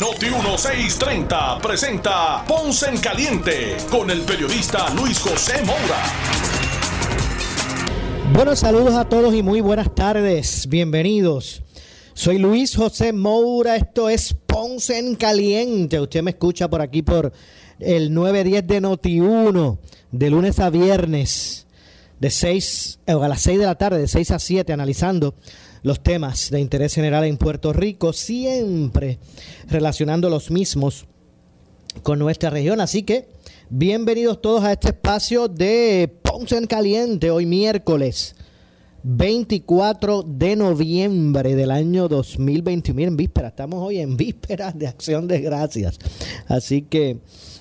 Noti 1630 presenta Ponce en Caliente con el periodista Luis José Moura. Buenos saludos a todos y muy buenas tardes. Bienvenidos. Soy Luis José Moura. Esto es Ponce en Caliente. Usted me escucha por aquí por el 910 de Noti1, de lunes a viernes, de 6 eh, a las 6 de la tarde, de 6 a 7, analizando los temas de interés general en Puerto Rico, siempre relacionando los mismos con nuestra región. Así que bienvenidos todos a este espacio de Ponce en Caliente, hoy miércoles 24 de noviembre del año 2021. Miren, víspera, estamos hoy en vísperas de acción de gracias. Así que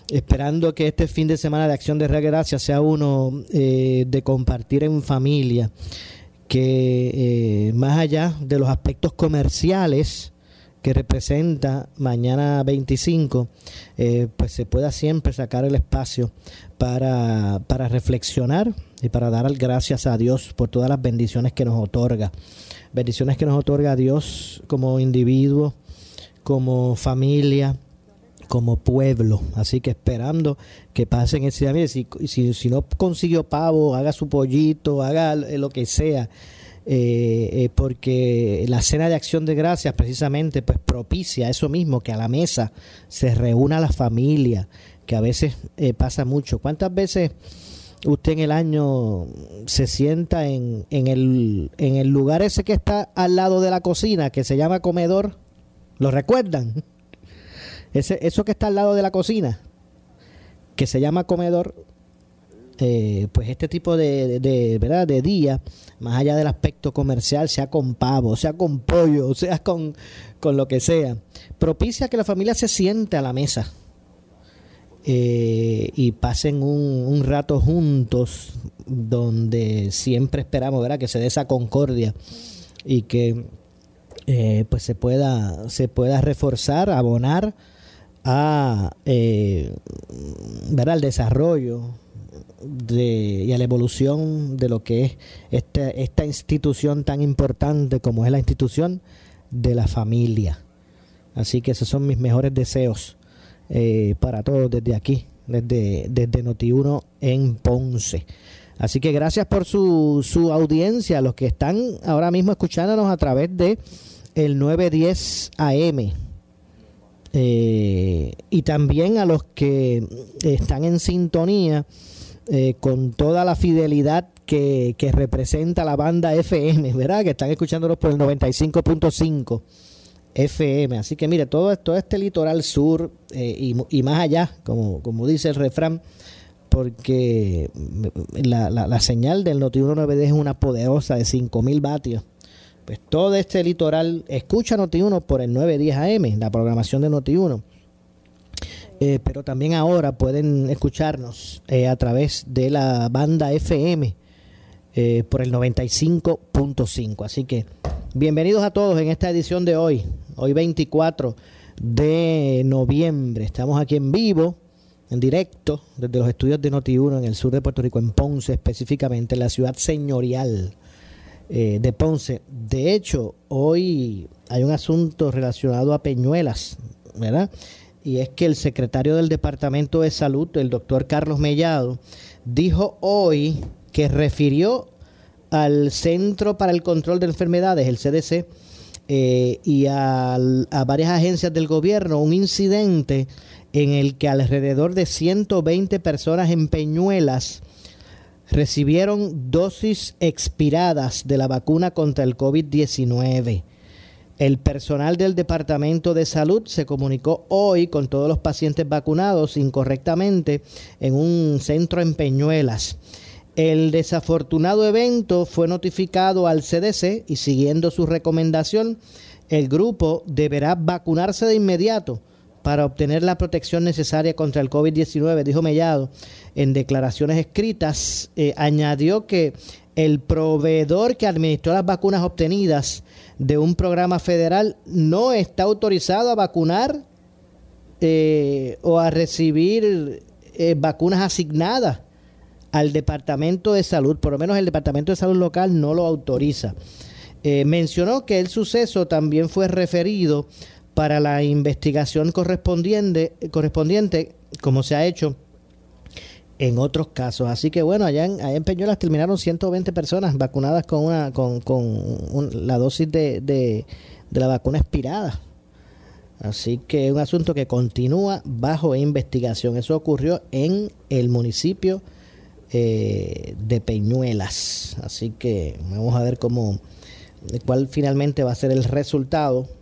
esperando que este fin de semana de Acción de Gracias sea uno eh, de compartir en familia, que eh, más allá de los aspectos comerciales que representa mañana 25, eh, pues se pueda siempre sacar el espacio para, para reflexionar y para dar gracias a Dios por todas las bendiciones que nos otorga. Bendiciones que nos otorga Dios como individuo, como familia, como pueblo. Así que esperando que pasen ese día. Si, si, si, no consiguió pavo, haga su pollito, haga lo que sea. Eh, eh, porque la cena de acción de gracias precisamente pues propicia eso mismo, que a la mesa se reúna la familia, que a veces eh, pasa mucho. ¿Cuántas veces usted en el año se sienta en, en, el, en el lugar ese que está al lado de la cocina, que se llama comedor? ¿Lo recuerdan? Ese, eso que está al lado de la cocina, que se llama comedor, eh, pues este tipo de, de, ¿verdad? de día, más allá del aspecto comercial, sea con pavo, sea con pollo, sea con, con lo que sea, propicia que la familia se siente a la mesa eh, y pasen un, un, rato juntos donde siempre esperamos ¿verdad? que se dé esa concordia y que eh, pues se pueda, se pueda reforzar, abonar a eh, ver al desarrollo de, y a la evolución de lo que es esta, esta institución tan importante como es la institución de la familia. Así que esos son mis mejores deseos eh, para todos desde aquí, desde, desde Noti1 en Ponce. Así que gracias por su, su audiencia, los que están ahora mismo escuchándonos a través de el 910 AM eh, y también a los que están en sintonía eh, con toda la fidelidad que, representa la banda FM, ¿verdad? Que están escuchándolos por el 95.5 FM. Así que mire, todo, todo este litoral sur eh, y, más allá, como, como dice el refrán, porque la, la, la señal del Noti 192 es una poderosa de 5.000 vatios pues todo este litoral escucha Noti1 por el 910 AM, la programación de Noti1. Eh, pero también ahora pueden escucharnos eh, a través de la banda FM eh, por el 95.5. Así que bienvenidos a todos en esta edición de hoy, hoy 24 de noviembre. Estamos aquí en vivo, en directo, desde los estudios de Noti1 en el sur de Puerto Rico, en Ponce específicamente, en la ciudad señorial eh, de Ponce. De hecho, hoy hay un asunto relacionado a Peñuelas, ¿verdad? Y es que el secretario del Departamento de Salud, el doctor Carlos Mellado, dijo hoy que refirió al Centro para el Control de Enfermedades, el CDC, eh, y a, a varias agencias del gobierno un incidente en el que alrededor de 120 personas en Peñuelas recibieron dosis expiradas de la vacuna contra el COVID-19. El personal del Departamento de Salud se comunicó hoy con todos los pacientes vacunados incorrectamente en un centro en Peñuelas. El desafortunado evento fue notificado al CDC y siguiendo su recomendación, el grupo deberá vacunarse de inmediato para obtener la protección necesaria contra el COVID-19, dijo Mellado en declaraciones escritas. Eh, añadió que el proveedor que administró las vacunas obtenidas de un programa federal no está autorizado a vacunar eh, o a recibir eh, vacunas asignadas al Departamento de Salud, por lo menos el Departamento de Salud local no lo autoriza. Mencionó que el suceso también fue referido para la investigación correspondiente, correspondiente como se ha hecho en otros casos. Así que bueno, allá en, Peñuelas terminaron 120 personas vacunadas con una con, con la dosis de, de, de la vacuna expirada. Así que es un asunto que continúa bajo investigación. Eso ocurrió en el municipio eh, de Peñuelas. Así que vamos a ver cómo, cuál finalmente va a ser el resultado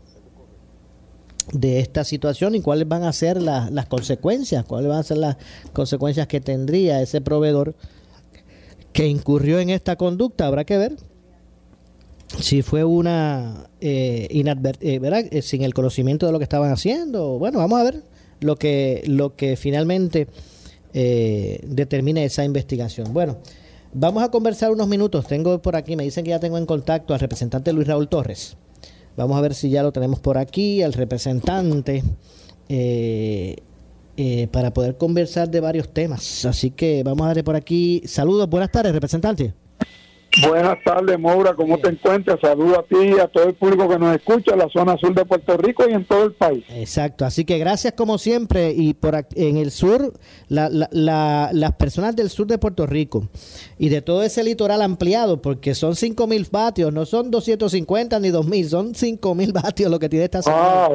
de esta situación y cuáles van a ser las consecuencias, cuáles van a ser las consecuencias que tendría ese proveedor que incurrió en esta conducta. Habrá que ver si fue una eh, eh. Eh, sin el conocimiento de lo que estaban haciendo. Bueno, vamos a ver lo que lo que finalmente eh, determine esa investigación. Bueno, vamos a conversar unos minutos. Tengo por aquí, me dicen que ya tengo en contacto al representante Luis Raúl Torres. Vamos a ver si ya lo tenemos por aquí, al representante, eh, eh, para poder conversar de varios temas. Así que vamos a darle por aquí. Saludos, buenas tardes, representante. Buenas tardes, Moura. ¿Cómo te encuentras? Saludo a ti y a todo el público que nos escucha en la zona sur de Puerto Rico y en todo el país. Exacto. Así que gracias como siempre. Y por en el sur, las personas del sur de Puerto Rico y de todo ese litoral ampliado, porque son 5 mil vatios, no son 250 ni 2.000, son 5 mil vatios lo que tiene esta zona.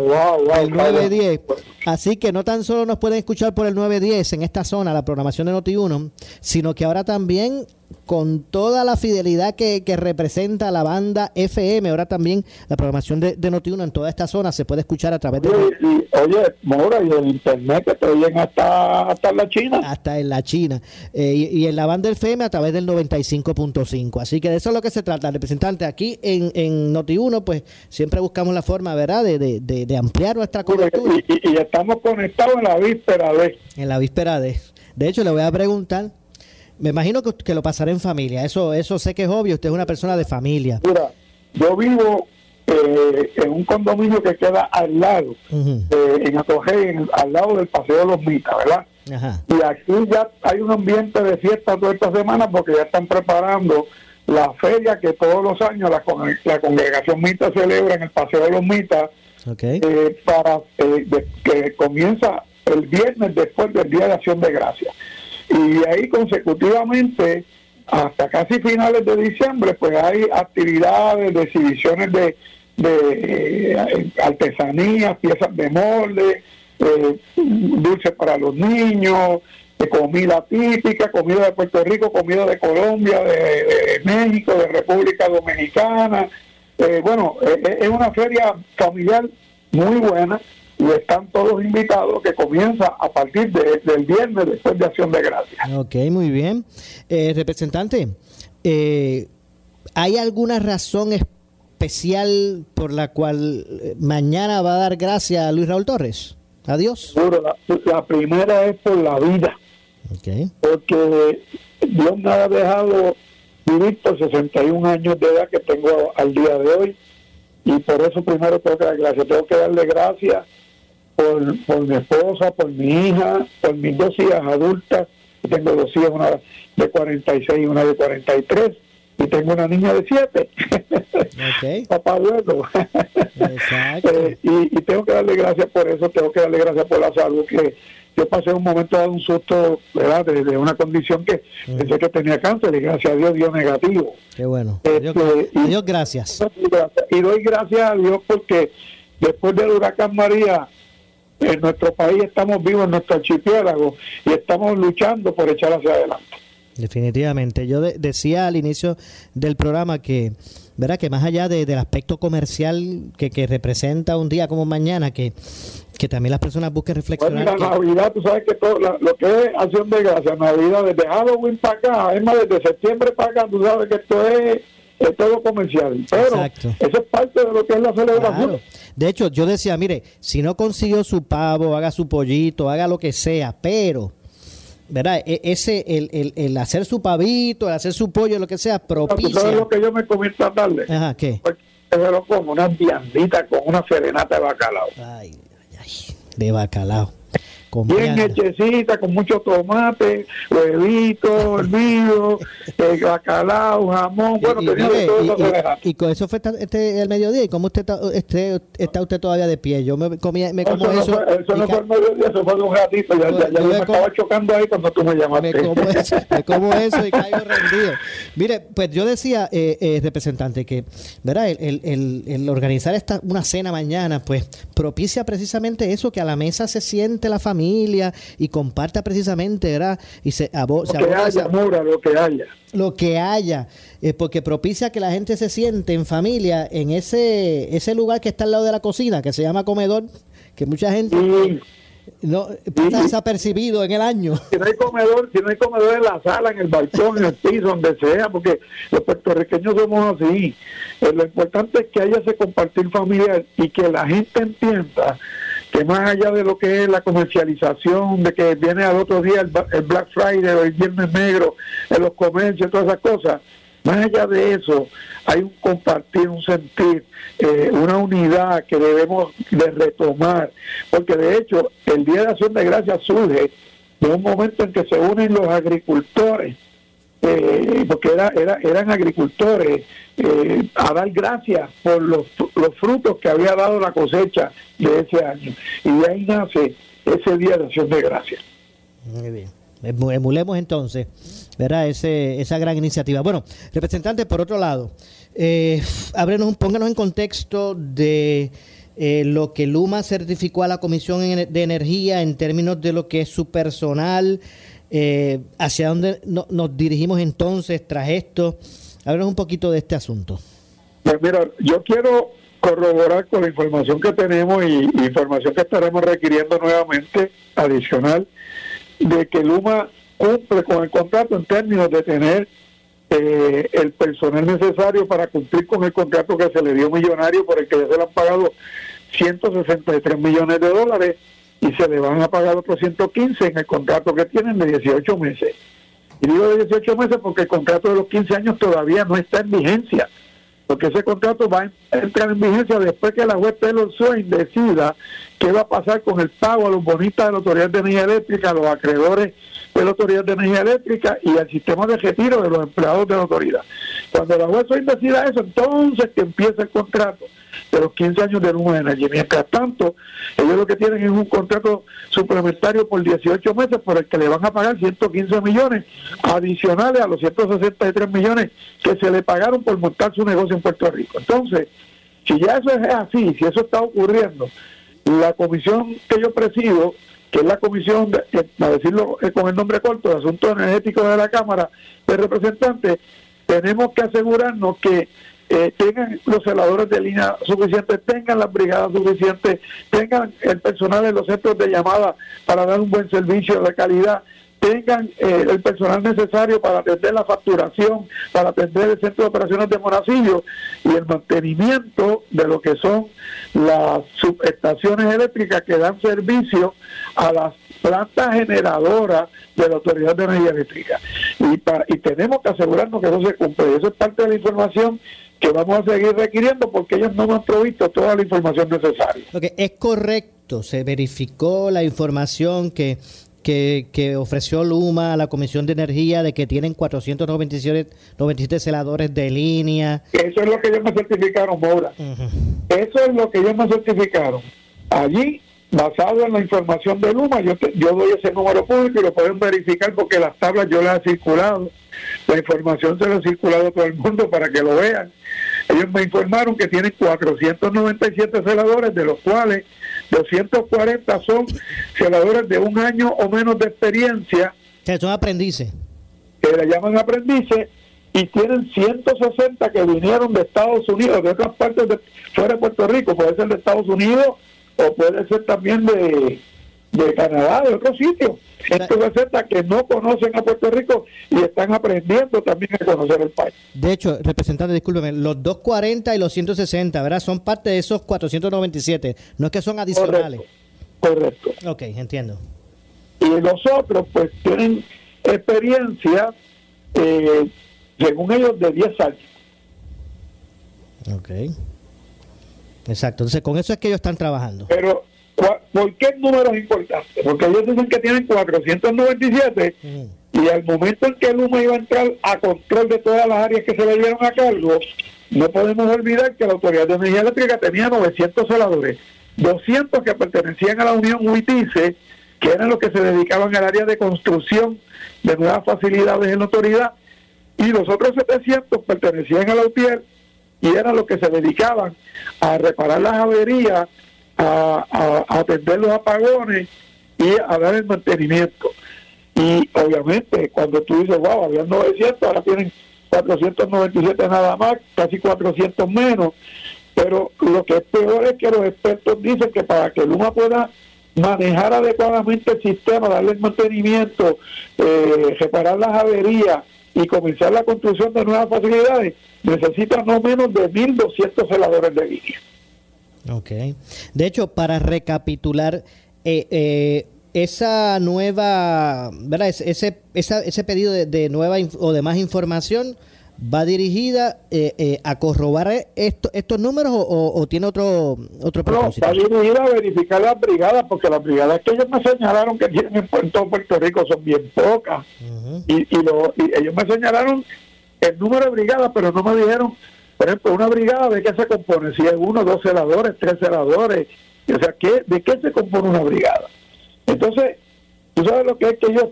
el 910. Así que no tan solo nos pueden escuchar por el 910 en esta zona, la programación de Noti1, sino que ahora también con toda la fidelidad que, que, representa la banda FM. Ahora también la programación de, de Noti1 en toda esta zona se puede escuchar a través de... oye, Mora, y el internet que te oyen hasta, hasta en la China. Hasta en la China. Eh, y, en la banda FM a través del 95.5. Así que de eso es lo que se trata, representante. Aquí en, en Noti1, pues siempre buscamos la forma, ¿verdad?, de, de, de ampliar nuestra cobertura. Y, y, estamos conectados en la víspera de... En la víspera de... De hecho, le voy a preguntar me imagino que, lo pasará en familia. Eso eso sé que es obvio. Usted es una persona de familia. Mira, yo vivo eh, en un condominio que queda al lado, eh, en Atoje, al lado del Paseo de los Mitas, ¿verdad? Y aquí ya hay un ambiente de fiesta toda esta semana porque ya están preparando la feria que todos los años la, la congregación Mita celebra en el Paseo de los Mitas eh, para que comienza el viernes después del Día de Acción de Gracias y ahí consecutivamente hasta casi finales de diciembre pues hay actividades de exhibiciones de, de eh, artesanías, piezas de molde, eh, dulces para los niños, de comida típica, comida de Puerto Rico, comida de Colombia, de, México, de República Dominicana. Eh, bueno, es una feria familiar muy buena y están todos invitados que comienza a partir del viernes después de Acción de Gracias. Ok, muy bien. Eh, representante, eh, ¿hay alguna razón especial por la cual eh, mañana va a dar gracias a Luis Raúl Torres? Adiós. La, la primera es por la vida. Okay. Porque Dios me ha dejado vivir por 61 años de edad que tengo al día de hoy y por eso primero tengo que dar gracias. Tengo que darle gracias por, por mi esposa, por mi hija, por mis dos hijas adultas. Tengo dos hijas, una de 46 y una de 43. Y tengo una niña de 7. Okay. Papá abuelo. eh, y, y, tengo que darle gracias por eso, tengo que darle gracias por la salud que yo pasé un momento de un susto, ¿verdad? De, una condición que mm. pensé que tenía cáncer y gracias a Dios dio negativo. Qué bueno. Dios, este, Dios gracias. Y doy gracias a Dios porque después del huracán María, en nuestro país estamos vivos, en nuestro archipiélago, y estamos luchando por echar hacia adelante. Definitivamente. Yo decía al inicio del programa que, ¿verdad? que más allá del aspecto comercial que, que, representa un día como mañana, que, que también las personas busquen reflexionar. Bueno, la Navidad, tú sabes que todo, lo que es acción de gracias, Navidad, desde Halloween para acá, es más, desde septiembre para acá, tú sabes que esto es es todo comercial. Pero eso es parte de lo que es la celebración. De hecho, yo decía, mire, si no consiguió su pavo, haga su pollito, haga lo que sea, pero ¿verdad? E, ese, el, el, el, hacer su pavito, el hacer su pollo, lo que sea, propicia. ¿Sabes lo que yo me comí esta tarde? Ajá, ¿qué? Pues, yo como una viandita con una serenata de bacalao. Ay, ay, de bacalao bien hechecita, con mucho tomate, huevito, hervido, eh, bacalao, jamón, bueno, y, tenía y, todo y, y, con eso fue este, el mediodía, ¿y cómo usted está, este, está usted todavía de pie? Yo me comí, me como eso. Eso, no fue, eso no fue el mediodía, eso fue de un ratito, ya, ya, ya me, me estaba chocando ahí cuando tú me llamaste. Me como eso, me como eso y caigo rendido. Mire, pues yo decía, eh, eh, representante, que, ¿verdad? El, el, el, organizar esta, una cena mañana, pues propicia precisamente eso, que a la mesa se siente la familia y comparta precisamente, ¿verdad? Y se, lo que haya, lo que haya. Lo que haya, eh, porque propicia que la gente se siente en familia en ese, ese lugar que está al lado de la cocina, que se llama comedor, que mucha gente... no pasa desapercibido en el año. Si no hay comedor, si no hay comedor en la sala, en el balcón, en el piso, donde sea, porque los puertorriqueños somos así. Eh, lo importante es que haya ese compartir familiar y que la gente entienda que más allá de lo que es la comercialización, de que viene al otro día el, Black Friday o el Viernes Negro en los comercios, todas esas cosas, más allá de eso, hay un compartir, un sentir, eh, una unidad que debemos de retomar, porque de hecho el Día de Acción de Gracias surge de un momento en que se unen los agricultores eh, porque era, era, eran agricultores, eh, a dar gracias por los, los frutos que había dado la cosecha de ese año. Y de ahí nace ese Día de Acción de Gracias. Muy bien. Emulemos entonces, ¿verdad? Ese, esa gran iniciativa. Bueno, representante, por otro lado, eh, pónganos en contexto de eh, lo que Luma certificó a la Comisión de Energía en términos de lo que es su personal, eh, ¿Hacia dónde nos dirigimos entonces tras esto? Háblanos un poquito de este asunto. Pues mira, yo quiero corroborar con la información que tenemos y, información que estaremos requiriendo nuevamente adicional de que Luma cumple con el contrato en términos de tener eh, el personal necesario para cumplir con el contrato que se le dio millonario por el que ya se le han pagado 163 millones de dólares y se le van a pagar otros 115 en el contrato que tienen de 18 meses. Y digo de 18 meses porque el contrato de los 15 años todavía no está en vigencia, porque ese contrato va a entrar en vigencia después que la juez Taylor Swain decida qué va a pasar con el pago a los bonistas de la Autoridad de Energía Eléctrica, a los acreedores de la Autoridad de Energía Eléctrica y al sistema de retiro de los empleados de la autoridad. Cuando la juez Swain decida eso, entonces que empieza el contrato de los 15 años de Luma Energy. Mientras tanto, ellos lo que tienen es un contrato suplementario por 18 meses por el que le van a pagar 115 millones adicionales a los 163 millones que se le pagaron por montar su negocio en Puerto Rico. Entonces, si ya eso es así, si eso está ocurriendo, la comisión que yo presido, que es la comisión, de, para decirlo eh, con el nombre corto, de Asuntos Energéticos de la Cámara de Representantes, tenemos que asegurarnos que eh, tengan los celadores de línea suficientes, tengan las brigadas suficientes, tengan el personal en los centros de llamada para dar un buen servicio de calidad, tengan eh, el personal necesario para atender la facturación, para atender el centro de operaciones de Monacillo y el mantenimiento de lo que son las subestaciones eléctricas que dan servicio a las plantas generadoras de la Autoridad de Energía Eléctrica. Y, y tenemos que asegurarnos que eso se cumple. Eso es parte de la información que vamos a seguir requiriendo porque ellos no nos han provisto toda la información necesaria. Okay, es correcto, se verificó la información que, que, ofreció Luma a la Comisión de Energía de que tienen 497 97 celadores de línea. Eso es lo que ellos me certificaron, Mora. Eso es lo que ellos me certificaron. Allí, basado en la información de Luma, yo, yo doy ese número público y lo pueden verificar porque las tablas yo las he circulado. La información se la ha circulado a todo el mundo para que lo vean ellos me informaron que tienen 497 celadores, de los cuales 240 son celadores de un año o menos de experiencia. Que son aprendices. Que le llaman aprendices y tienen 160 que vinieron de Estados Unidos, de otras partes de fuera de Puerto Rico, puede ser de Estados Unidos o puede ser también de, de Canadá, de otros sitios. Gente receta que no conocen a Puerto Rico y están aprendiendo también a conocer el país. De hecho, representante, discúlpeme, los 240 y los 160, ¿verdad? Son parte de esos 497, no es que son adicionales. Correcto. Ok, entiendo. Y los otros, pues, tienen experiencia, eh, según ellos, de 10 años. Ok. Exacto. Entonces, con eso es que ellos están trabajando. Pero, ¿por qué el número es importante? Porque ellos dicen que tienen 497 y al momento en que el Luma iba a entrar a control de todas las áreas que se le dieron a cargo, no podemos olvidar que la Autoridad de Energía Eléctrica tenía 900 celadores, 200 que pertenecían a la Unión UITICE, que eran los que se dedicaban al área de construcción de nuevas facilidades en la autoridad, y los otros 700 pertenecían a la UTIER y eran los que se dedicaban a reparar las averías, a, atender los apagones y a dar el mantenimiento. Y obviamente cuando tú dices, wow, había 900, ahora tienen 497 nada más, casi 400 menos, pero lo que es peor es que los expertos dicen que para que Luma pueda manejar adecuadamente el sistema, darle el mantenimiento, eh, reparar las averías y comenzar la construcción de nuevas facilidades, necesita no menos de 1.200 celadores de línea. Ok. De hecho, para recapitular, eh, eh, esa nueva, ¿verdad? Ese, ese pedido de, nueva o de más información va dirigida eh, a corroborar esto, estos números o, tiene otro otro propósito? No, está dirigida a verificar las brigadas, porque las brigadas que ellos me señalaron que tienen en Puerto, Puerto Rico son bien pocas. y, y, lo, y ellos me señalaron el número de brigadas, pero no me dijeron por ejemplo, una brigada, ¿de qué se compone? Si es uno, dos celadores, tres celadores. O sea, ¿qué, ¿de qué se compone una brigada? Entonces, tú sabes lo que es que ellos,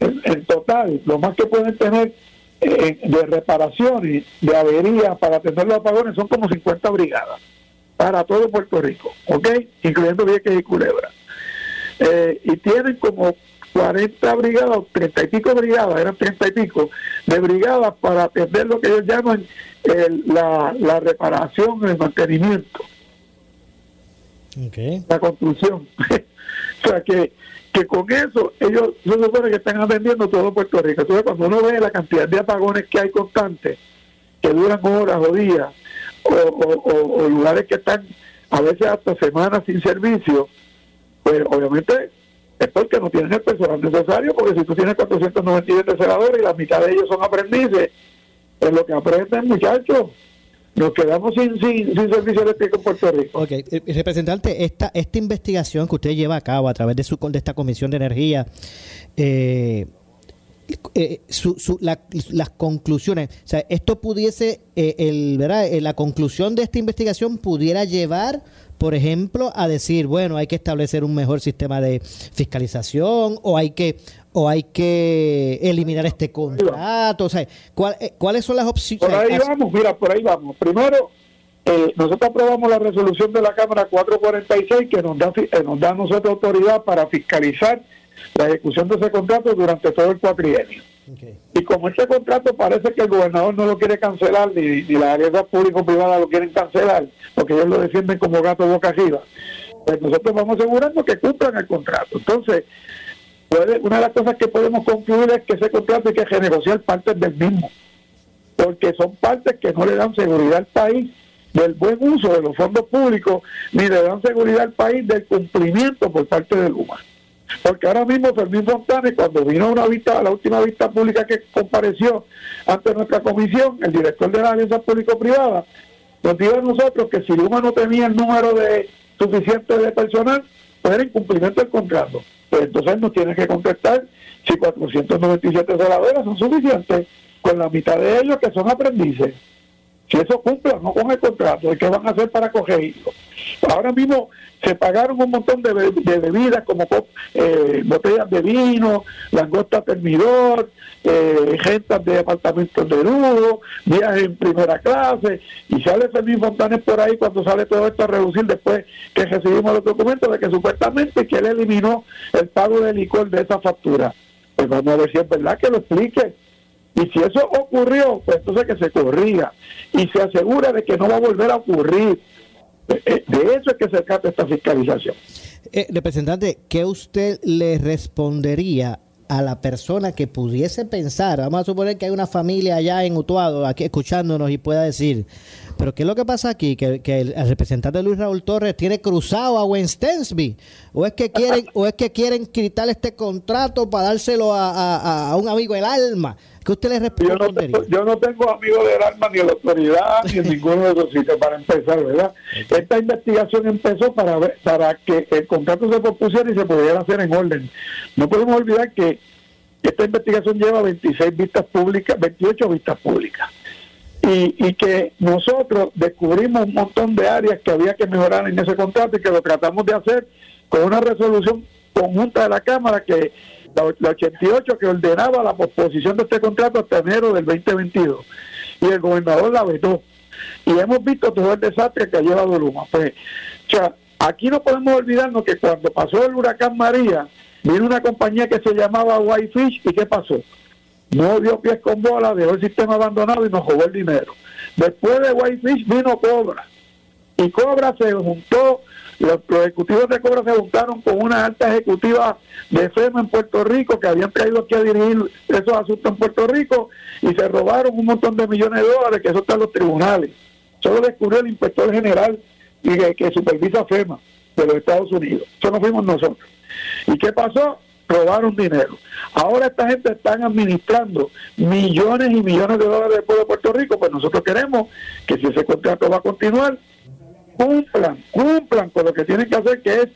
en, total, lo más que pueden tener eh, de reparaciones, de averías para atender los apagones, son como 50 brigadas para todo Puerto Rico, ¿ok? Incluyendo Vieques y Culebra. Eh, y tienen como 40 brigadas, 30 y pico brigadas, eran 30 y pico, de brigadas para atender lo que ellos llaman la, la reparación, el mantenimiento. La construcción. o sea que, que con eso ellos se supone que están atendiendo todo Puerto Rico. Entonces cuando uno ve la cantidad de apagones que hay constantes, que duran horas o días, o, o lugares que están a veces hasta semanas sin servicio, pues obviamente es porque no tienen el personal necesario, porque si tú tienes 497 celadores y la mitad de ellos son aprendices, es lo que aprenden muchachos. Nos quedamos sin, sin, sin servicio eléctrico en Puerto Rico. Ok, eh, representante, esta, esta investigación que usted lleva a cabo a través de, su, de esta Comisión de Energía, eh, eh, su, las conclusiones, o sea, esto pudiese, el, ¿verdad? la conclusión de esta investigación pudiera llevar por ejemplo, a decir, bueno, hay que establecer un mejor sistema de fiscalización o hay que o hay que eliminar este contrato, o sea, eh, ¿cuáles son las opciones? Por ahí vamos, mira, por ahí vamos. Primero, eh, nosotros aprobamos la resolución de la Cámara 446 que nos da, eh, nos da a nosotros autoridad para fiscalizar la ejecución de ese contrato durante todo el cuatrienio. Y como este contrato parece que el gobernador no lo quiere cancelar, ni, ni las áreas público-privadas lo quieren cancelar, porque ellos lo defienden como gato boca arriba, pues nosotros vamos asegurando que cumplan el contrato. Entonces, puede, una de las cosas que podemos concluir es que ese contrato hay que renegociar partes del mismo, porque son partes que no le dan seguridad al país del buen uso de los fondos públicos, ni le dan seguridad al país del cumplimiento por parte del humano. Porque ahora mismo Fermín Fontane, cuando vino una vista, la última vista pública que compareció ante nuestra comisión, el director de la alianza público-privada, nos dijo a nosotros que si Luma no tenía el número de suficiente de personal, pues era incumplimiento del contrato. Pues entonces nos tiene que contestar si 497 celadores son suficientes, con la mitad de ellos que son aprendices. Si eso cumple no con el contrato, ¿qué van a hacer para cogerlo? Ahora mismo se pagaron un montón de, bebidas como eh, botellas de vino, langosta termidor, eh, de apartamentos de lujo, viajes en primera clase, y sale Fermín Fontanes por ahí cuando sale todo esto a reducir después que recibimos los documentos de que supuestamente que él eliminó el pago de licor de esa factura. Pues vamos a ver es verdad que lo explique. Y si eso ocurrió, pues entonces que se corrija y se asegura de que no va a volver a ocurrir. Eh, de eso es que se trata esta fiscalización. Eh, representante, ¿qué usted le respondería a la persona que pudiese pensar, vamos a suponer que hay una familia allá en Utuado, aquí escuchándonos y pueda decir, pero ¿qué es lo que pasa aquí? Que, el, representante Luis Raúl Torres tiene cruzado a Wayne Stensby, o es que quieren, o es que quieren quitar este contrato para dárselo a, un amigo del alma. ¿Qué usted le responde? Yo no, tengo, amigos del alma ni en la autoridad ni en ninguno de esos sitios para empezar, ¿verdad? Esta investigación empezó para ver, para que el contrato se propusiera y se pudiera hacer en orden. No podemos olvidar que esta investigación lleva 26 vistas públicas, 28 vistas públicas. Y, y, que nosotros descubrimos un montón de áreas que había que mejorar en ese contrato y que lo tratamos de hacer con una resolución conjunta de la Cámara que la, 88 que ordenaba la posposición de este contrato hasta enero del 2022 y el gobernador la vetó. Y hemos visto todo el desastre que ha llevado Luma. Pues o sea, aquí no podemos olvidarnos que cuando pasó el huracán María vino una compañía que se llamaba Whitefish y ¿qué pasó? no dio pies con bola, dejó el sistema abandonado y nos robó el dinero. Después de Whitefish vino Cobra y Cobra se juntó los, ejecutivos de Cobra se juntaron con una alta ejecutiva de FEMA en Puerto Rico que habían traído aquí a dirigir esos asuntos en Puerto Rico y se robaron un montón de millones de dólares que eso está en los tribunales. Solo descubrió el inspector general y que, supervisa FEMA de los Estados Unidos. Eso no fuimos nosotros. ¿Y qué pasó? robaron dinero. Ahora esta gente están administrando millones y millones de dólares del pueblo de Puerto Rico, pues nosotros queremos que si ese contrato va a continuar, cumplan, cumplan con lo que tienen que hacer, que es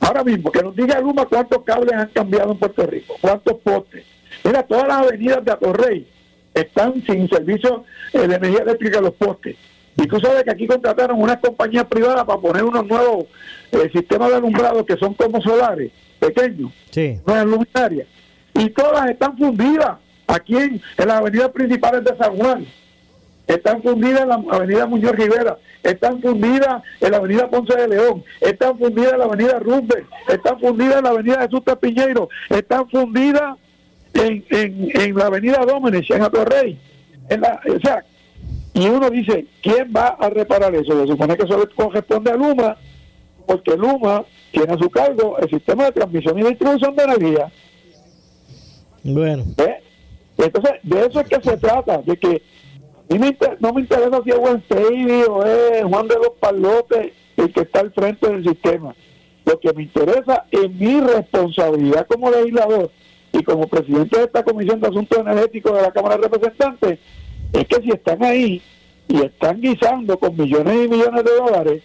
ahora mismo, que nos diga Luma cuántos cables han cambiado en Puerto Rico, cuántos postes. Mira, todas las avenidas de Atorrey están sin servicio eh, de energía eléctrica los postes. Y tú sabes que aquí contrataron unas compañías privadas para poner unos nuevos eh, sistemas de alumbrado que son como solares, pequeños, sí. luminarias. Y todas están fundidas aquí en, en las avenidas principales de San Juan están fundidas en la avenida Muñoz Rivera, están fundidas en la avenida Ponce de León, están fundidas en la avenida Rumbe, están fundidas en la avenida Jesús Piñeiro, están fundidas en, en, en la avenida Dómenes, en Atorrey. En la, o sea, y uno dice, ¿quién va a reparar eso? Se supone que eso le corresponde a Luma, porque Luma tiene a su cargo el sistema de transmisión y distribución de energía. Bueno. Entonces, de eso es que se trata, de que no me interesa si es Juan o es Juan de los Palotes el que está al frente del sistema. Lo que me interesa es mi responsabilidad como legislador y como presidente de esta Comisión de Asuntos Energéticos de la Cámara de Representantes es que si están ahí y están guisando con millones y millones de dólares,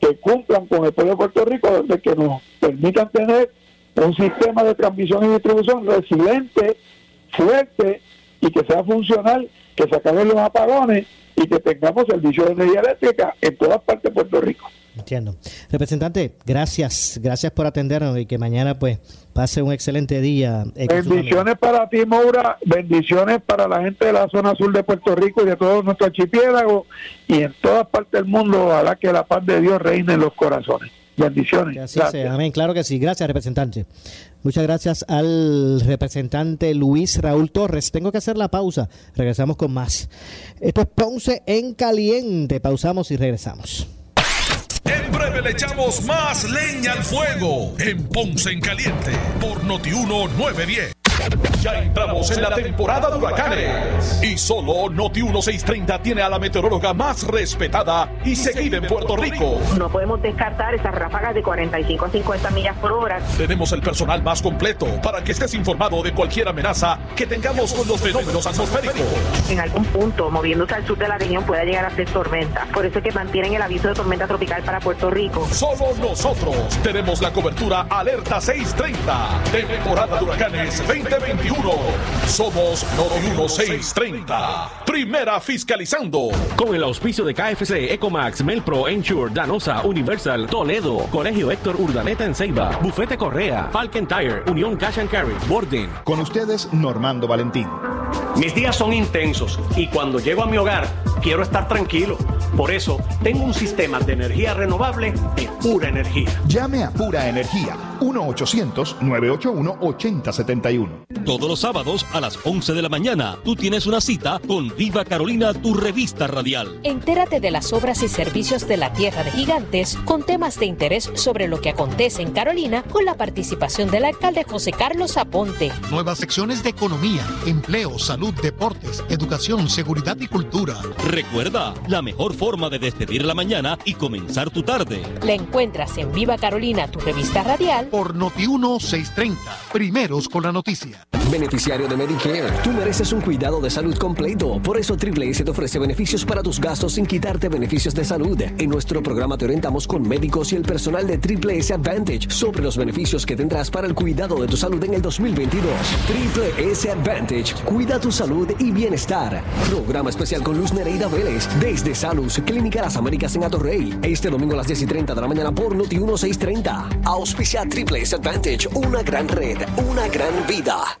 que cumplan con el pueblo de Puerto Rico, de que nos permitan tener un sistema de transmisión y distribución resiliente, fuerte y que sea funcional que se acaben los apagones y que tengamos servicio de energía eléctrica en todas partes de Puerto Rico. Entiendo. Representante, gracias, gracias por atendernos y que mañana pues pase un excelente día. Bendiciones para ti, Moura, bendiciones para la gente de la zona sur de Puerto Rico y de todo nuestro archipiélago y en todas partes del mundo, ojalá que la paz de Dios reine en los corazones. Bendiciones. Amén. Claro que sí. Gracias, representante. Muchas gracias al representante Luis Raúl Torres. Tengo que hacer la pausa. Regresamos con más. Esto es Ponce en Caliente. Pausamos y regresamos. En breve le echamos más leña al fuego en Ponce en Caliente por Notiuno 910. Ya entramos en la temporada de huracanes y solo Noti 1630 tiene a la meteoróloga más respetada y seguida en Puerto Rico. No podemos descartar esas ráfagas de 45 a 50 millas por hora. Tenemos el personal más completo para que estés informado de cualquier amenaza que tengamos con los fenómenos atmosféricos. En algún punto, moviéndose al sur de la región, puede llegar a ser tormenta. Por eso es que mantienen el aviso de tormenta tropical para Puerto Rico. Solo nosotros tenemos la cobertura Alerta 630, temporada de huracanes 20 2021. Somos Noti 1630. Primera fiscalizando. Con el auspicio de KFC, Ecomax, Melpro, Ensure, Danosa, Universal, Toledo, Colegio Héctor Urdaneta en Ceiba, Bufete Correa, Falcon Tire, Unión Cash and Carry, Borden. Con ustedes, Normando Valentín. Mis días son intensos y cuando llego a mi hogar quiero estar tranquilo. Por eso, tengo un sistema de energía renovable de pura energía. Llame a Pura Energía, 1-800-981-8071. Todos los sábados a las 11 de la mañana, tú tienes una cita con Viva Carolina, tu revista radial. Entérate de las obras y servicios de la Tierra de Gigantes con temas de interés sobre lo que acontece en Carolina con la participación del alcalde José Carlos Aponte. Nuevas secciones de economía, empleo, salud, deportes, educación, seguridad y cultura. Recuerda, la mejor forma de despedir la mañana y comenzar tu tarde. La encuentras en Viva Carolina, tu revista radial. Por Noti 1630, primeros con la noticia. Beneficiario de Medicare, tú mereces un cuidado de salud completo. Por eso Triple S te ofrece beneficios para tus gastos sin quitarte beneficios de salud. En nuestro programa te orientamos con médicos y el personal de Triple S Advantage sobre los beneficios que tendrás para el cuidado de tu salud en el 2022. Triple S Advantage, cuida tu salud y bienestar. Programa especial con Luz Nereida Vélez desde Salus, Clínica Las Américas en Atorrey. Este domingo a las 10 y 30 de la mañana por Noti 1630. Auspicia Triple S Advantage, una gran red, una gran vida.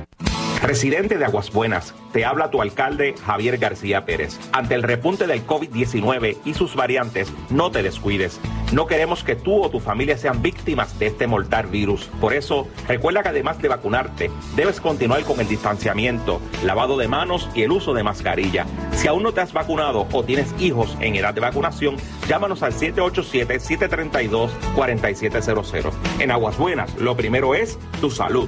Residente de Aguas Buenas, te habla tu alcalde Javier García Pérez. Ante el repunte del COVID-19 y sus variantes, no te descuides. No queremos que tú o tu familia sean víctimas de este mortal virus. Por eso, recuerda que además de vacunarte, debes continuar con el distanciamiento, lavado de manos y el uso de mascarilla. Si aún no te has vacunado o tienes hijos en edad de vacunación, llámanos al 787-732-4700. En Aguas Buenas, lo primero es tu salud.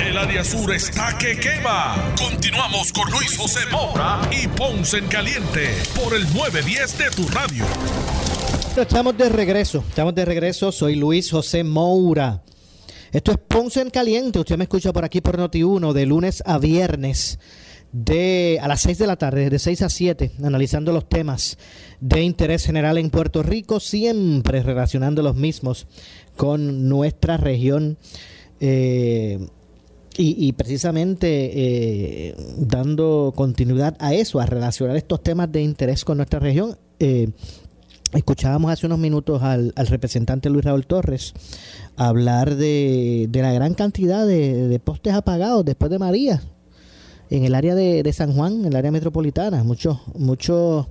El área sur está que quema. Continuamos con Luis José Moura y Ponce en Caliente por el 910 de tu radio. Estamos de regreso, estamos de regreso. Soy Luis José Moura. Esto es Ponce en Caliente. Usted me escucha por aquí por Noti1 de lunes a viernes de a las 6 de la tarde, de 6 a 7, analizando los temas de interés general en Puerto Rico, siempre relacionando los mismos con nuestra región. Eh, y, precisamente eh, dando continuidad a eso, a relacionar estos temas de interés con nuestra región, eh, escuchábamos hace unos minutos al, representante Luis Raúl Torres hablar de, la gran cantidad de, postes apagados después de María en el área de, San Juan, en el área metropolitana. Mucho, mucho,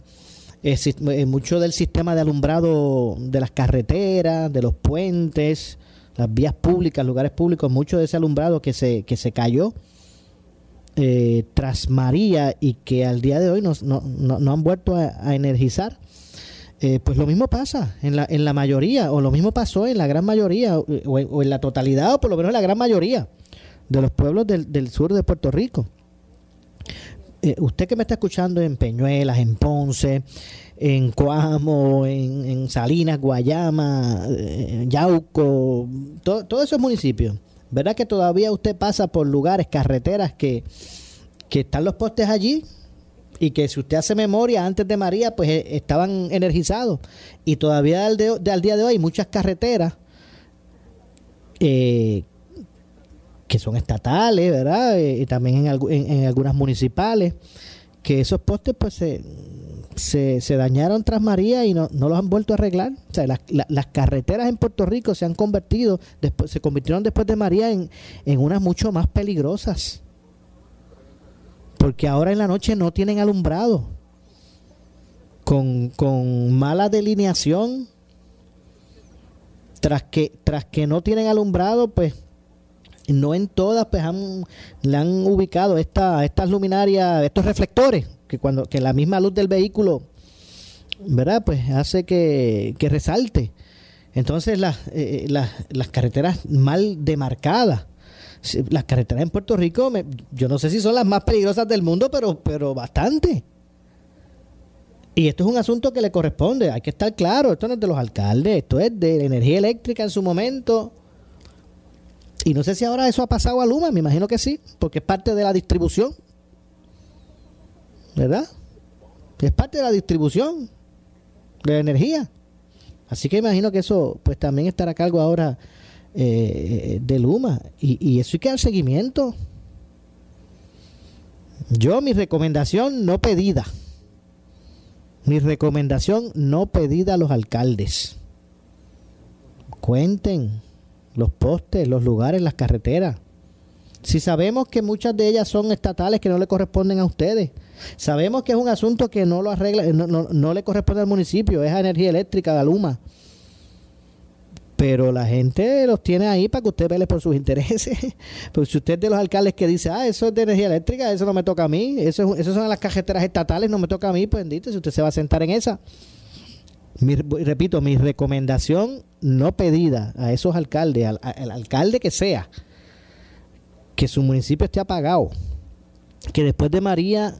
eh, mucho del sistema de alumbrado de las carreteras, de los puentes, las vías públicas, lugares públicos, mucho de ese alumbrado que se, que se cayó eh, tras María y que al día de hoy no, no, han vuelto a, energizar. Eh, pues lo mismo pasa en la, en la mayoría, o lo mismo pasó en la gran mayoría, o, en, la totalidad, o por lo menos en la gran mayoría de los pueblos del, del sur de Puerto Rico. Eh, usted que me está escuchando en Peñuelas, en Ponce, en Coamo, en, Salinas, Guayama, eh, Yauco, todos esos municipios. ¿Verdad que todavía usted pasa por lugares, carreteras que, están los postes allí? Y que si usted hace memoria, antes de María, pues eh, estaban energizados. Y todavía al, día de hoy muchas carreteras son estatales, ¿verdad? y también en, algunas municipales, que esos postes pues se, se, dañaron tras María y no, no los han vuelto a arreglar. O sea, las, carreteras en Puerto Rico se han convertido, después, se convirtieron después de María en, en unas mucho más peligrosas. Porque ahora en la noche no tienen alumbrado. Con, con mala delineación. Tras que, tras que no tienen alumbrado, pues no en todas pues han, le han ubicado esta, estas luminarias, estos reflectores que cuando que la misma luz del vehículo, ¿verdad? Pues hace que, resalte. Entonces las, eh, las, las carreteras mal demarcadas, las carreteras en Puerto Rico, yo no sé si son las más peligrosas del mundo, pero, pero bastante. Y esto es un asunto que le corresponde, hay que estar claro, esto no es de los alcaldes, esto es de energía eléctrica en su momento. Y no sé si ahora eso ha pasado a Luma, me imagino que sí, porque es parte de la distribución ¿verdad? Es parte de la distribución de la energía. Así que imagino que eso pues también estará a cargo ahora eh, de Luma. Y, y eso hay que dar seguimiento. Yo mi recomendación no pedida. Mi recomendación no pedida a los alcaldes. Cuenten los postes, los lugares, las carreteras. Si sabemos que muchas de ellas son estatales que no le corresponden a ustedes, sabemos que es un asunto que no lo arregla, no, no, le corresponde al municipio, es a energía eléctrica, de Luma. Pero la gente los tiene ahí para que usted vele por sus intereses. Pues si usted es de los alcaldes que dice, ah, eso es de energía eléctrica, eso no me toca a mí, eso, eso son las cajeteras estatales, no me toca a mí, pues bendito, si usted se va a sentar en esa. Repito, mi recomendación no pedida a esos alcaldes, al alcalde que sea, que su municipio esté apagado, que después de María,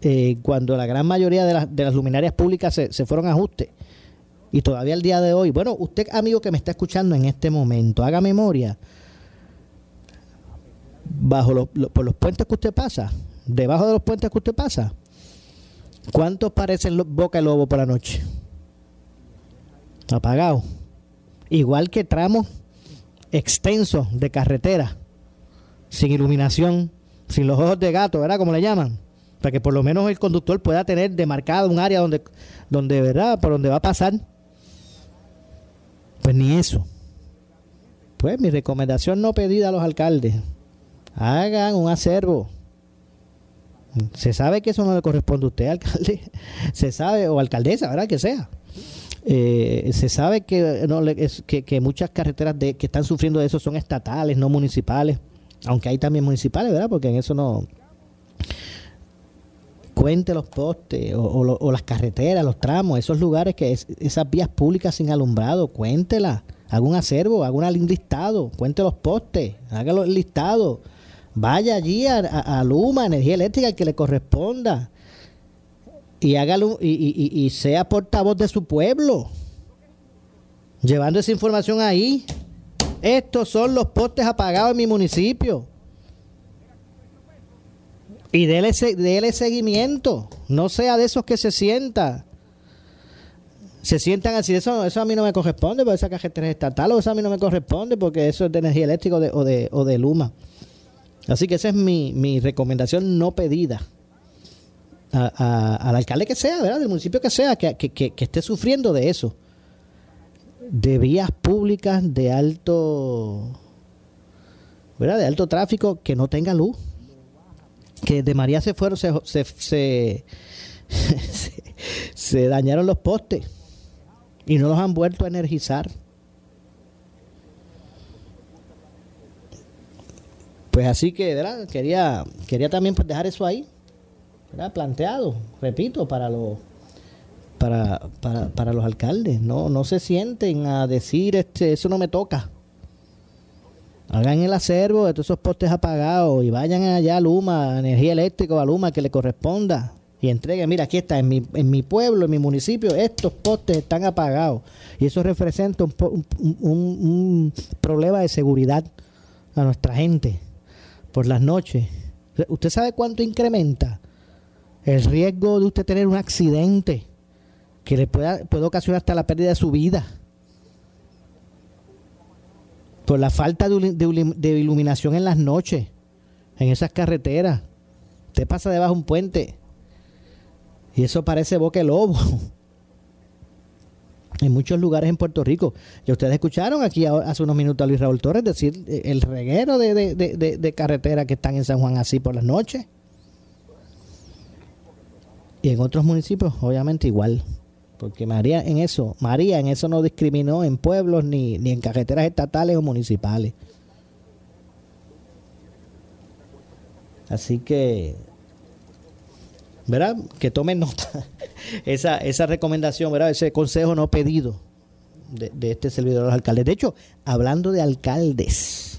eh, cuando la gran mayoría de, de las luminarias públicas se, se, fueron a ajuste, y todavía el día de hoy, bueno, usted amigo que me está escuchando en este momento, haga memoria, bajo por los puentes que usted pasa, debajo de los puentes que usted pasa, ¿cuántos parecen boca de lobo por la noche? Apagado. Igual que tramos extensos de carretera sin iluminación, sin los ojos de gato, ¿verdad? Como le llaman. Para que por lo menos el conductor pueda tener demarcado un área donde, donde, ¿verdad? Por donde va a pasar. Pues ni eso. Pues mi recomendación no pedida a los alcaldes. Hagan un acervo. Se sabe que eso no le corresponde a usted, alcalde. Se sabe, o alcaldesa, ¿verdad? Que sea. Eh, se sabe que, no, que, que, muchas carreteras de, que están sufriendo de eso son estatales, no municipales aunque hay también municipales, ¿verdad? Porque en eso no cuente los postes o, las carreteras, los tramos, esos lugares que esas vías públicas sin alumbrado, cuéntela, haga un acervo, haga un listado, cuente los postes, haga el listado, vaya allí a, Luma, energía eléctrica, que le corresponda y hágalo y sea portavoz de su pueblo, llevando esa información ahí estos son los postes apagados en mi municipio. Y déle, seguimiento. No sea de esos que se sienta. Se sientan así. Eso, eso a mí no me corresponde, porque esa cajetera es estatal, o eso a mí no me corresponde, porque eso es de energía eléctrica o de, o de, Luma. Así que esa es mi, mi recomendación no pedida al alcalde que sea, ¿verdad? Del municipio que sea, que, que, esté sufriendo de eso. De vías públicas de alto, ¿verdad? De alto tráfico que no tenga luz. Que de María se fueron, se, se, se dañaron los postes y no los han vuelto a energizar. Pues así que, ¿verdad? Quería, quería también pues dejar eso ahí, ¿verdad? Planteado, repito, para los para, para, para los alcaldes. No, no se sienten a decir este, eso no me toca. Hagan el acervo de todos esos postes apagados y vayan allá a Luma, energía eléctrica o a Luma que le corresponda y entreguen, mira, aquí está, en mi, en mi pueblo, en mi municipio, estos postes están apagados. Y eso representa un, un problema de seguridad a nuestra gente por las noches. ¿Usted sabe cuánto incrementa el riesgo de usted tener un accidente que le pueda, puede ocasionar hasta la pérdida de su vida? Por la falta de, iluminación en las noches, en esas carreteras. Usted pasa debajo de un puente y eso parece boque lobo en muchos lugares en Puerto Rico. Y ustedes escucharon aquí hace unos minutos a Luis Raúl Torres decir eh, el reguero de, de, de, carretera que están en San Juan así por las noches. Y en otros municipios, obviamente igual. Porque María en eso, María en eso no discriminó en pueblos ni, ni en carreteras estatales o municipales. Así que, ¿verdad? Que tomen nota esa, esa recomendación, ¿verdad? ese consejo no pedido de, este servidor de los alcaldes. De hecho, hablando de alcaldes,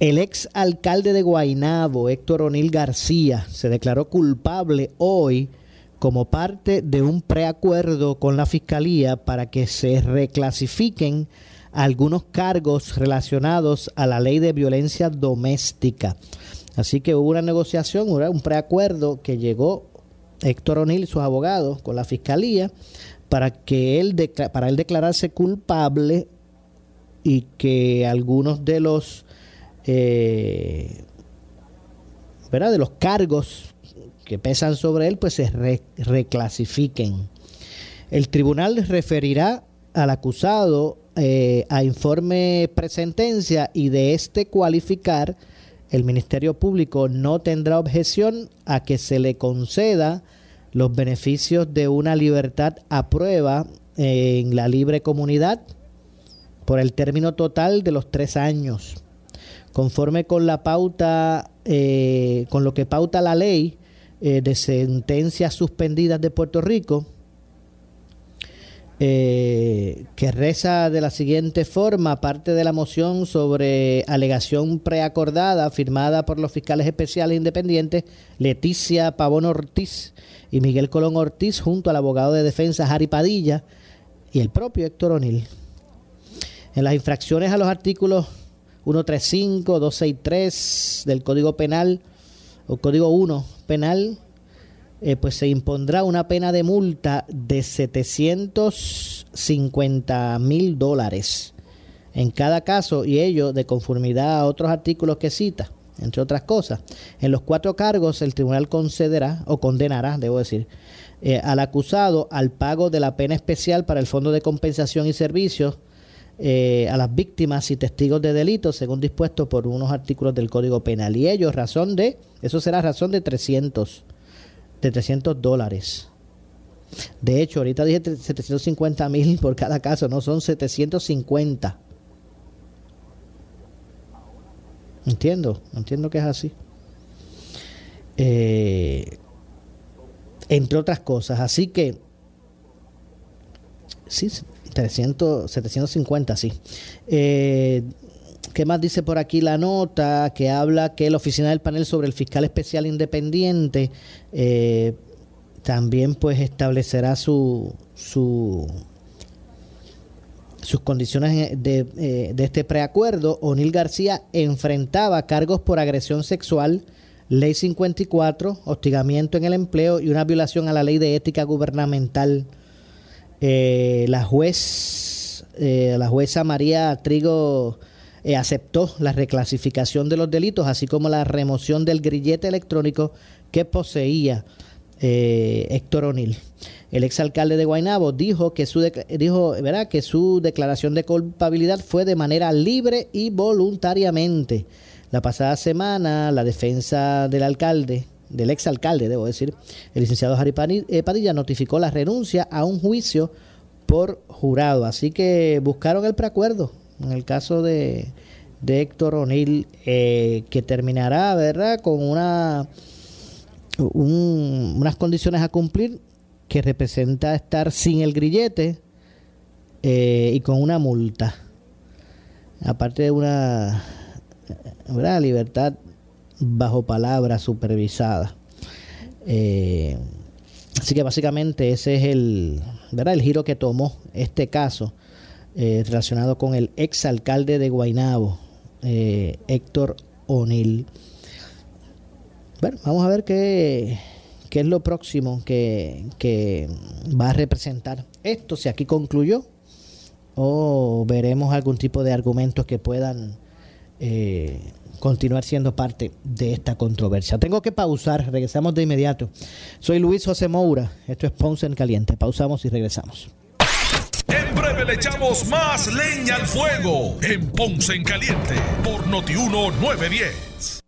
el ex alcalde de Guainabo, Héctor O'Neill García, se declaró culpable hoy como parte de un preacuerdo con la fiscalía para que se reclasifiquen algunos cargos relacionados a la ley de violencia doméstica. Así que hubo una negociación, un preacuerdo que llegó Héctor O'Neill y sus abogados con la fiscalía para que él para él declararse culpable y que algunos de los eh, ¿verdad? de los cargos que pesan sobre él pues se reclasifiquen. El tribunal referirá al acusado eh, a informe presentencia y de este cualificar el Ministerio Público no tendrá objeción a que se le conceda los beneficios de una libertad a prueba en la libre comunidad por el término total de los tres años. Conforme con la pauta, eh, con lo que pauta la ley eh, de sentencias suspendidas de Puerto Rico, eh, que reza de la siguiente forma, parte de la moción sobre alegación preacordada firmada por los fiscales especiales independientes Leticia Pavón Ortiz y Miguel Colón Ortiz junto al abogado de defensa Harry Padilla y el propio Héctor O'Neill. En las infracciones a los artículos 135, 263 del Código Penal o Código 1 Penal eh, pues se impondrá una pena de multa de 750 mil dólares en cada caso y ello de conformidad a otros artículos que cita, entre otras cosas. En los cuatro cargos el tribunal concederá o condenará, debo decir, eh, al acusado al pago de la pena especial para el Fondo de Compensación y Servicios eh, a las víctimas y testigos de delitos, según dispuesto por unos artículos del Código Penal. Y ello, razón de, eso será razón de 300 de 300 dólares. De hecho, ahorita dije 750 mil por cada caso, no son 750. Entiendo, entiendo que es así. Eh, entre otras cosas, así que sí, 300, 750, sí. Eh, ¿Qué más dice por aquí la nota? Que habla que la oficina del panel sobre el fiscal especial independiente eh, también pues establecerá su, su sus condiciones de, eh, de este preacuerdo. O'Neill García enfrentaba cargos por agresión sexual, ley 54, hostigamiento en el empleo y una violación a la ley de ética gubernamental. Eh, la juez, la jueza María Trigo eh, aceptó la reclasificación de los delitos, así como la remoción del grillete electrónico que poseía eh, Héctor O'Neill. El exalcalde de Guaynabo dijo que su dijo, ¿verdad? que su declaración de culpabilidad fue de manera libre y voluntariamente. La pasada semana, la defensa del alcalde, del exalcalde, debo decir, el licenciado Harry eh, Padilla notificó la renuncia a un juicio por jurado. Así que buscaron el preacuerdo en el caso de, de Héctor O'Neill, eh, que terminará, ¿verdad?, con una, unas condiciones a cumplir que representa estar sin el grillete eh, y con una multa. Aparte de una ¿verdad? libertad bajo palabra supervisada. Eh, así que básicamente ese es el, ¿verdad? el giro que tomó este caso eh, relacionado con el exalcalde de Guaynabo, eh, Héctor O'Neill. Bueno, vamos a ver qué, qué es lo próximo que, que, va a representar esto, si aquí concluyó, o veremos algún tipo de argumentos que puedan eh, continuar siendo parte de esta controversia. Tengo que pausar, regresamos de inmediato. Soy Luis José Moura, esto es Ponce en Caliente. Pausamos y regresamos. En breve le echamos más leña al fuego en Ponce en Caliente por Notiuno 910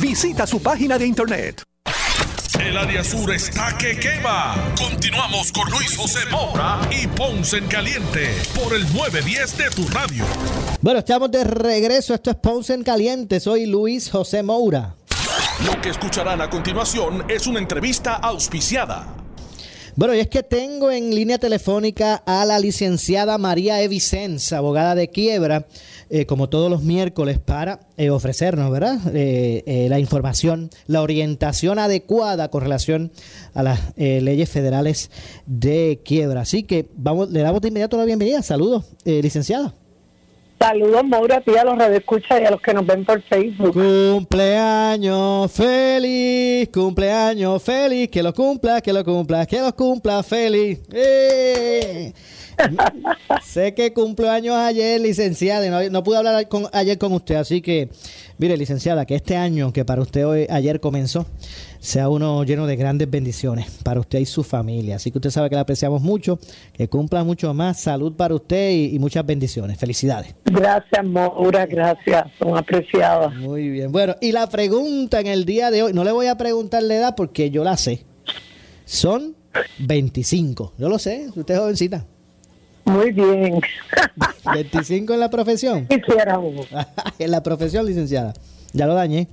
Visita su página de internet. El área sur está que quema. Continuamos con Luis José Moura y Ponce en Caliente por el 910 de tu radio. Bueno, estamos de regreso. Esto es Ponce en Caliente. Soy Luis José Moura. Lo que escucharán a continuación es una entrevista auspiciada. Bueno, y es que tengo en línea telefónica a la licenciada María Evicens, abogada de quiebra eh, como todos los miércoles, para eh, ofrecernos, ¿verdad? Eh, la información, la orientación adecuada con relación a las leyes federales de quiebra. Así que vamos, le damos de inmediato la bienvenida. Saludos, licenciada. Saludos, Maura, a ti, a los radioescuchas y a los que nos ven por Facebook. Cumpleaños feliz, cumpleaños feliz, que lo cumpla, que lo cumpla, que lo cumpla feliz. sé que cumpleaños ayer, licenciada, y no, pude hablar ayer con usted, así que, mire, licenciada, que este año que para usted hoy, ayer comenzó, sea uno lleno de grandes bendiciones para usted y su familia. Así que usted sabe que la apreciamos mucho, que cumpla mucho más, salud para usted y, muchas bendiciones. Felicidades. Gracias, Maura, gracias, son apreciadas. Muy bien. Bueno, y la pregunta en el día de hoy, no le voy a preguntar la edad porque yo la sé. Son 25. Yo lo sé, usted es jovencita. Muy bien. 25 en la profesión. Quisiéramos. en la profesión, licenciada. Ya lo dañé.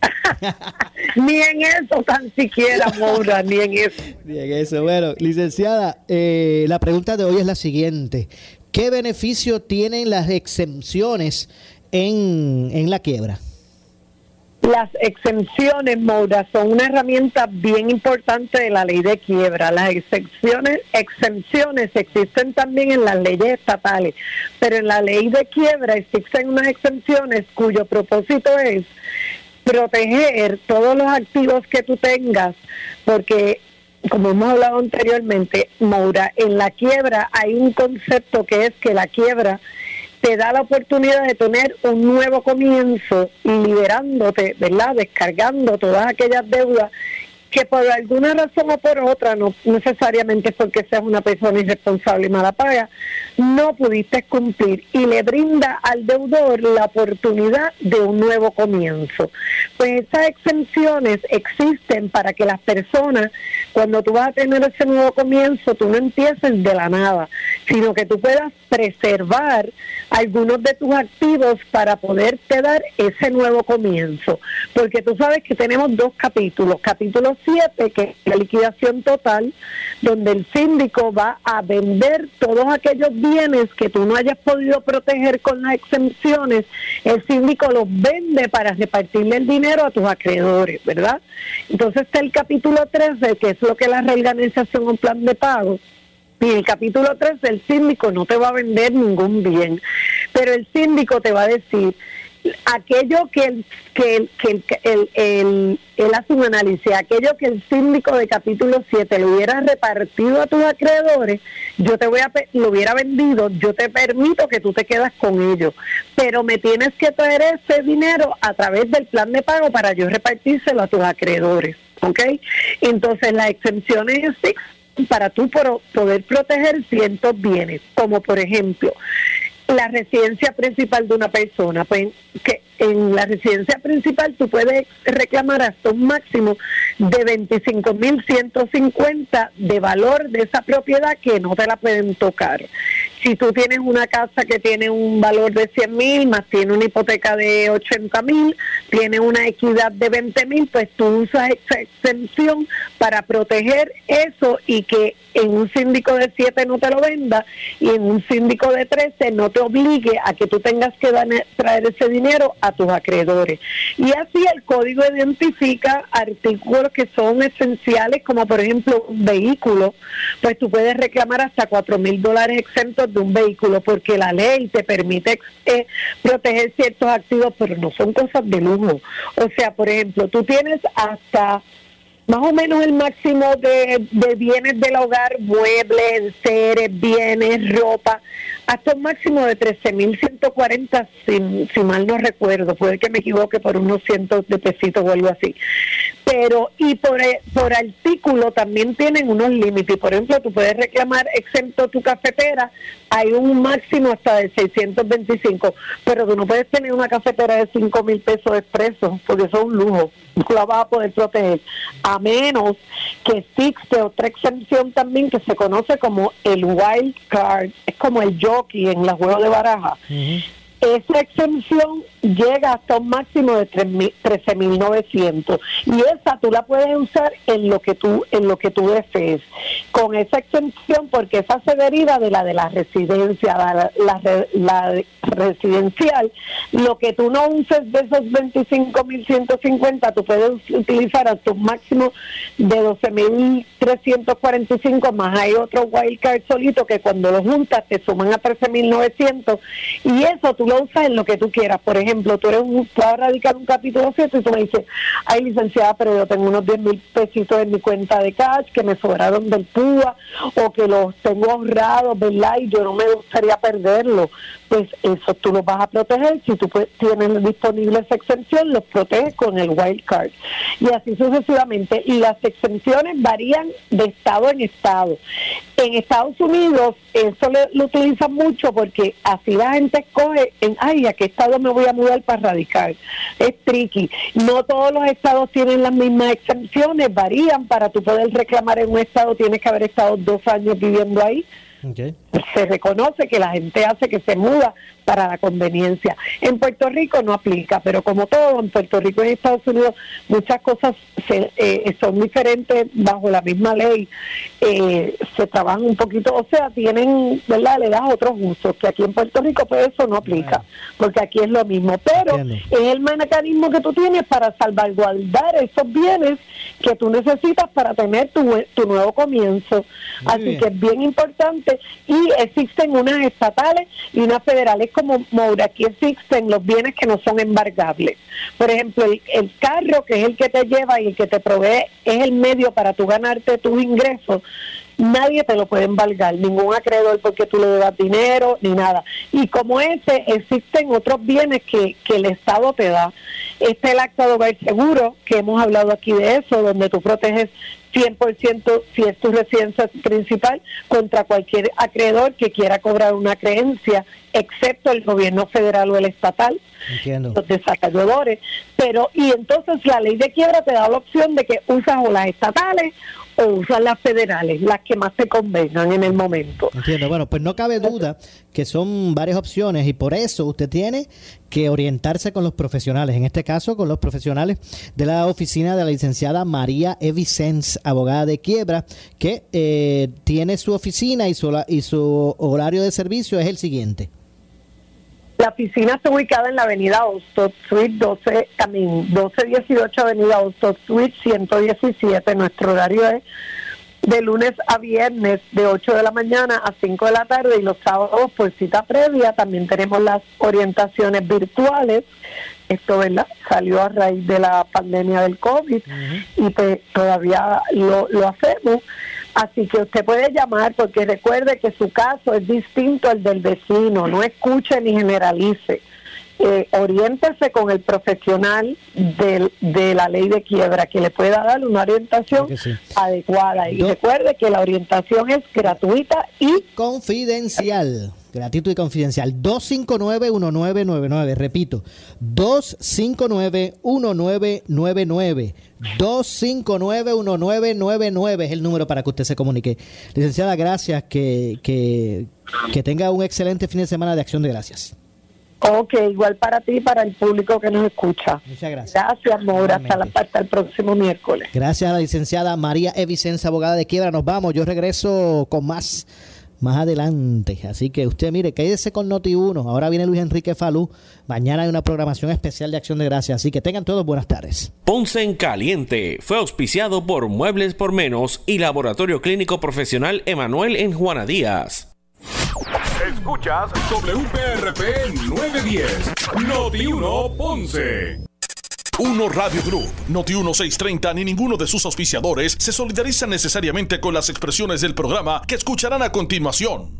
ni en eso tan siquiera, Moura, ni en eso. Ni en eso. Bueno, licenciada, eh, la pregunta de hoy es la siguiente. ¿Qué beneficio tienen las exenciones en, en la quiebra? Las exenciones, Moura, son una herramienta bien importante de la ley de quiebra. Las exenciones, exenciones existen también en las leyes estatales, pero en la ley de quiebra existen unas exenciones cuyo propósito es proteger todos los activos que tú tengas, porque como hemos hablado anteriormente, Maura, en la quiebra hay un concepto que es que la quiebra te da la oportunidad de tener un nuevo comienzo liberándote, ¿verdad? Descargando todas aquellas deudas que por alguna razón o por otra, no necesariamente porque seas una persona irresponsable y mala paga, no pudiste cumplir y le brinda al deudor la oportunidad de un nuevo comienzo. Pues esas exenciones existen para que las personas, cuando tú vas a tener ese nuevo comienzo, tú no empieces de la nada, sino que tú puedas preservar algunos de tus activos para poderte dar ese nuevo comienzo. Porque tú sabes que tenemos dos capítulos. Capítulo 7, que es la liquidación total, donde el síndico va a vender todos aquellos bienes que tú no hayas podido proteger con las exenciones. El síndico los vende para repartirle el dinero a tus acreedores, ¿verdad? Entonces está el capítulo 13, que es lo que la reorganización o plan de pago y el capítulo 3 el síndico no te va a vender ningún bien, pero el síndico te va a decir aquello que el, que, que el, el, él hace un análisis, aquello que el síndico de capítulo 7 le hubiera repartido a tus acreedores, yo te voy a lo hubiera vendido, yo te permito que tú te quedas con ellos, pero me tienes que traer ese dinero a través del plan de pago para yo repartírselo a tus acreedores, ¿ok? Entonces las exenciones para tú poder proteger ciertos bienes, como por ejemplo la residencia principal de una persona, pues que en la residencia principal tú puedes reclamar hasta un máximo de 25.150 de valor de esa propiedad que no te la pueden tocar. Si tú tienes una casa que tiene un valor de 100 mil, más tiene una hipoteca de 80 mil, tiene una equidad de 20 mil, pues tú usas esa extensión para proteger eso y que en un síndico de 7 no te lo venda y en un síndico de 13 no te obligue a que tú tengas que traer ese dinero a tus acreedores. Y así el código identifica artículos que son esenciales, como por ejemplo un vehículo, pues tú puedes reclamar hasta 4 mil dólares exentos de un vehículo porque la ley te permite eh, proteger ciertos activos, pero no son cosas de lujo. O sea, por ejemplo, tú tienes hasta más o menos el máximo de, bienes del hogar, muebles, seres, bienes, ropa, hasta un máximo de 13.140, si, si mal no recuerdo, puede que me equivoque por unos cientos de pesitos o algo así. Pero, y por, eh, por artículo también tienen unos límites. Por ejemplo, tú puedes reclamar exento tu cafetera, hay un máximo hasta de 625, pero tú no puedes tener una cafetera de 5 mil pesos expresos, porque eso es un lujo, no la vas a poder proteger, a menos que existe otra exención también que se conoce como el wild card, es como el jockey en la juego de baraja esa exención llega hasta un máximo de 13.900 y esa tú la puedes usar en lo que tú en lo que tú desees. Con esa exención porque esa se deriva de la de la residencia la, la, residencial. Lo que tú no uses de esos 25.150 tú puedes utilizar hasta un máximo de 12.345 más hay otro wildcard solito que cuando lo juntas te suman a 13.900 y eso tú lo usas en lo que tú quieras. Por ejemplo, tú eres un, tú vas radicar un capítulo 7 y tú me dices, ay licenciada, pero yo tengo unos 10 mil pesitos en mi cuenta de cash que me sobraron del PUA o que los tengo ahorrados, ¿verdad? Y yo no me gustaría perderlo. Pues eso tú los vas a proteger. Si tú tienes disponible esa exención, los proteges con el wild card. Y así sucesivamente. Y las exenciones varían de estado en estado. En Estados Unidos eso lo utilizan mucho porque así la gente escoge en, ay, ¿a qué estado me voy a mudar para radicar? Es tricky. No todos los estados tienen las mismas exenciones, varían. Para tú poder reclamar en un estado tienes que haber estado dos años viviendo ahí. Se reconoce que la gente hace que se muda para la conveniencia. En Puerto Rico no aplica, pero como todo, en Puerto Rico y en Estados Unidos muchas cosas se, eh, son diferentes bajo la misma ley. Eh, se trabajan un poquito, o sea, tienen, ¿verdad? Le das otros usos, que aquí en Puerto Rico pues eso no aplica, porque aquí es lo mismo. Pero es el mecanismo que tú tienes para salvaguardar esos bienes que tú necesitas para tener tu, tu nuevo comienzo. Así que es bien importante y existen unas estatales y unas federales como Moura. Aquí existen los bienes que no son embargables. Por ejemplo, el, carro, que es el que te lleva y el que te provee, es el medio para tú ganarte tus ingresos nadie te lo puede embargar, ningún acreedor porque tú le das dinero ni nada. Y como ese, existen otros bienes que, que el Estado te da Está el acta de hogar seguro, que hemos hablado aquí de eso, donde tú proteges 100% si es tu residencia principal contra cualquier acreedor que quiera cobrar una creencia, excepto el gobierno federal o el estatal, los desacreedores. Pero, y entonces la ley de quiebra te da la opción de que usas o las estatales o usas las federales, las que más te convengan en el momento. Entiendo, bueno, pues no cabe duda que son varias opciones y por eso usted tiene que orientarse con los profesionales, en este caso con los profesionales de la oficina de la licenciada María Evicens, abogada de quiebra, que eh, tiene su oficina y su, y su horario de servicio es el siguiente. La oficina está ubicada en la avenida Ostot Suite 12, también 1218 avenida Ostot Suite 117. Nuestro horario es de lunes a viernes de 8 de la mañana a 5 de la tarde y los sábados por cita previa. También tenemos las orientaciones virtuales. Esto ¿verdad? salió a raíz de la pandemia del COVID y pues todavía lo, lo hacemos. Así que usted puede llamar porque recuerde que su caso es distinto al del vecino, no escuche ni generalice. Eh, oriéntese con el profesional de la ley de quiebra que le pueda dar una orientación adecuada. Y recuerde que la orientación es gratuita y confidencial. Gratuito y confidencial. 259-1999. Repito, 259-1999. 259-1999 es el número para que usted se comunique. Licenciada, gracias. Que, que, que tenga un excelente fin de semana de acción de gracias. Ok, igual para ti y para el público que nos escucha. Muchas gracias. Gracias, Maura. Hasta, la, hasta el próximo miércoles. Gracias a la licenciada María Evicencia, abogada de quiebra. Nos vamos. Yo regreso con más más adelante. Así que usted mire, quédese con Noti1. Ahora viene Luis Enrique Falú. Mañana hay una programación especial de Acción de Gracias. Así que tengan todos buenas tardes. Ponce en Caliente fue auspiciado por Muebles por Menos y Laboratorio Clínico Profesional Emanuel en Juana Díaz. Escuchas WPRP 910, Noti1 Ponce. Uno Radio Group, Noti 1630 ni ninguno de sus auspiciadores se solidarizan necesariamente con las expresiones del programa que escucharán a continuación.